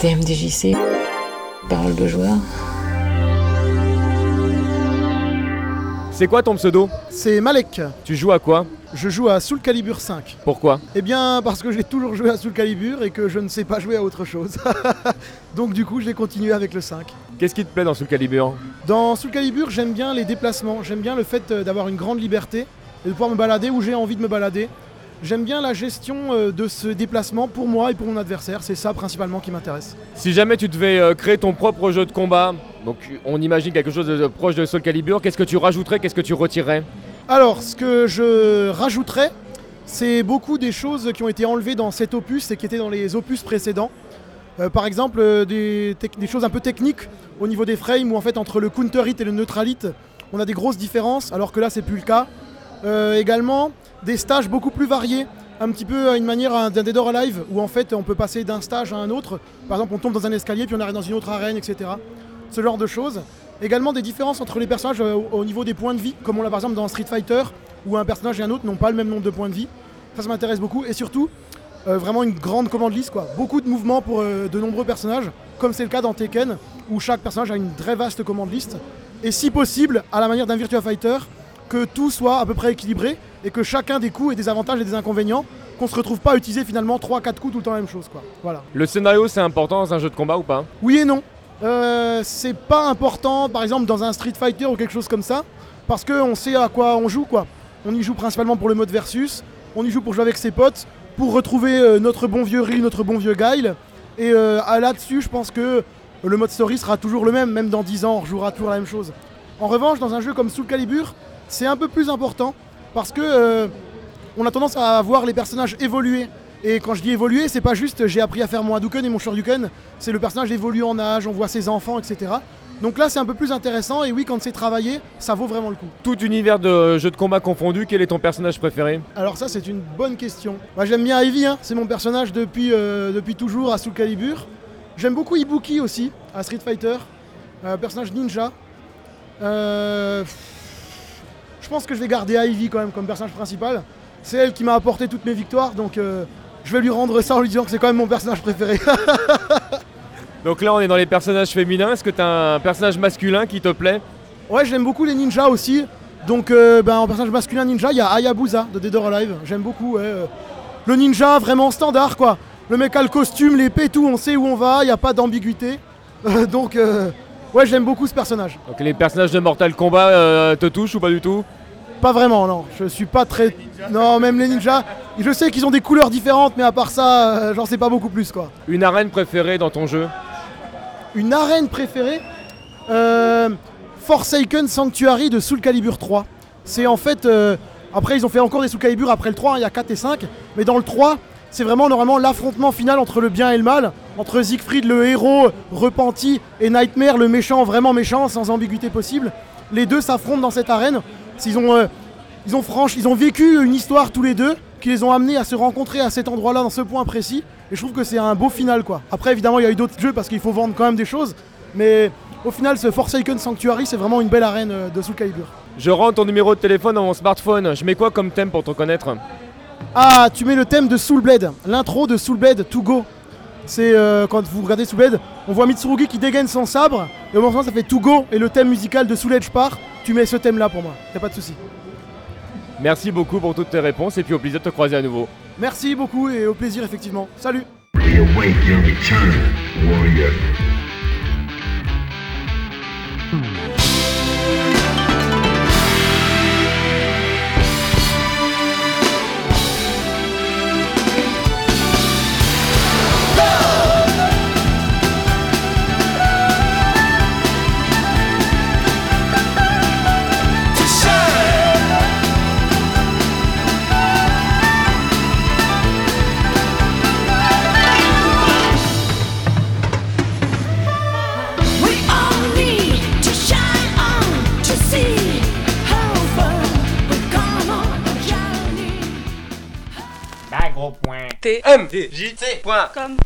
TMDJC, parole de joueur. C'est quoi ton pseudo? C'est Malek. Tu joues à quoi? Je joue à Soul Calibur 5. Pourquoi? Eh bien, parce que j'ai toujours joué à Soul Calibur et que je ne sais pas jouer à autre chose. Donc, du coup, j'ai continué avec le 5. Qu'est-ce qui te plaît dans Soul Calibur? Dans Soul Calibur, j'aime bien les déplacements. J'aime bien le fait euh, d'avoir une grande liberté et de pouvoir me balader où j'ai envie de me balader. J'aime bien la gestion euh, de ce déplacement pour moi et pour mon adversaire. C'est ça principalement qui m'intéresse. Si jamais tu devais euh, créer ton propre jeu de combat, donc on imagine quelque chose de proche de Soul Calibur, qu'est-ce que tu rajouterais, qu'est-ce que tu retirerais? Alors, ce que je rajouterais, c'est beaucoup des choses qui ont été enlevées dans cet opus et qui étaient dans les opus précédents. Euh, par exemple, euh, des, choses un peu techniques au niveau des frames, où en fait entre le counter hit et le neutral hit, on a des grosses différences, alors que là, c'est plus le cas. Euh, également, des stages beaucoup plus variés, un petit peu à une manière d'un Dead or Alive, où en fait on peut passer d'un stage à un autre. Par exemple, on tombe dans un escalier, puis on arrive dans une autre arène, etc. Ce genre de choses. Également des différences entre les personnages euh, au au niveau des points de vie, comme on l'a par exemple dans Street Fighter, où un personnage et un autre n'ont pas le même nombre de points de vie. Ça, ça m'intéresse beaucoup. Et surtout, euh, vraiment une grande commande liste, quoi. Beaucoup de mouvements pour euh, de nombreux personnages, comme c'est le cas dans Tekken, où chaque personnage a une très vaste commande liste. Et si possible, à la manière d'un Virtua Fighter, que tout soit à peu près équilibré et que chacun des coups ait des avantages et des inconvénients, qu'on se retrouve pas à utiliser finalement 3-4 coups tout le temps la même chose, quoi. Voilà. Le scénario c'est important dans un jeu de combat ou pas? Oui et non. Euh, c'est pas important, par exemple, dans un Street Fighter ou quelque chose comme ça, parce qu'on sait à quoi on joue, quoi. On y joue principalement pour le mode versus, on y joue pour jouer avec ses potes, pour retrouver euh, notre bon vieux Ryu, notre bon vieux Guile. Et euh, à là-dessus, je pense que le mode story sera toujours le même, même dans 10 ans, on rejouera toujours la même chose. En revanche, dans un jeu comme Soul Calibur, c'est un peu plus important, parce que euh, on a tendance à voir les personnages évoluer. Et quand je dis évoluer, c'est pas juste j'ai appris à faire mon Hadouken et mon Shoryuken, c'est le personnage évolue en âge, on voit ses enfants, etc. Donc là, c'est un peu plus intéressant, et oui, quand c'est travaillé, ça vaut vraiment le coup. Tout univers de jeux de combat confondu, quel est ton personnage préféré? Alors ça, c'est une bonne question. Moi, j'aime bien Ivy, hein, c'est mon personnage depuis, euh, depuis toujours à Soul Calibur. J'aime beaucoup Ibuki aussi, à Street Fighter, euh, personnage ninja. Euh, Je pense que je vais garder Ivy quand même comme personnage principal. C'est elle qui m'a apporté toutes mes victoires, donc euh, je vais lui rendre ça en lui disant que c'est quand même mon personnage préféré. Donc là on est dans les personnages féminins, est-ce que tu as un personnage masculin qui te plaît? Ouais, j'aime beaucoup les ninjas aussi. Donc, euh, ben, en personnage masculin ninja, il y a Hayabusa de Dead or Alive. J'aime beaucoup. ouais, euh. Le ninja vraiment standard, quoi. Le mec a le costume, l'épée, tout, on sait où on va, il n'y a pas d'ambiguïté. Donc, euh, ouais, j'aime beaucoup ce personnage. Donc les personnages de Mortal Kombat euh, te touchent ou pas du tout? Pas vraiment, non. Je suis pas très. Non, même les ninjas. Je sais qu'ils ont des couleurs différentes, mais à part ça, euh, j'en sais pas beaucoup plus, quoi. Une arène préférée dans ton jeu? Une arène préférée? Euh, Forsaken Sanctuary de Soul Calibur 3. C'est en fait. euh, après, ils ont fait encore des Soul Calibur après le 3, hein, il y a 4 et 5. Mais dans le 3, c'est vraiment normalement l'affrontement final entre le bien et le mal. Entre Siegfried, le héros repenti, et Nightmare, le méchant, vraiment méchant, sans ambiguïté possible. Les deux s'affrontent dans cette arène. Ils ont, euh, ils ont vécu une histoire tous les deux qui les ont amenés à se rencontrer à cet endroit-là, dans ce point précis. Et je trouve que c'est un beau final, quoi. Après, évidemment, il y a eu d'autres jeux parce qu'il faut vendre quand même des choses. Mais au final, ce Forsaken Sanctuary, c'est vraiment une belle arène euh, de Soul Calibur. Je rentre ton numéro de téléphone dans mon smartphone, je mets quoi comme thème pour te connaître? Ah, tu mets le thème de Soul Blade, l'intro de Soul Blade To Go. C'est euh, quand vous regardez Soul Blade, on voit Mitsurugi qui dégaine son sabre, et au moment ça fait To Go, et le thème musical de Soul Edge part. Tu mets ce thème là pour moi, y a pas de souci. Merci beaucoup pour toutes tes réponses et puis au plaisir de te croiser à nouveau. Merci beaucoup et au plaisir effectivement. Salut Tmdjc.com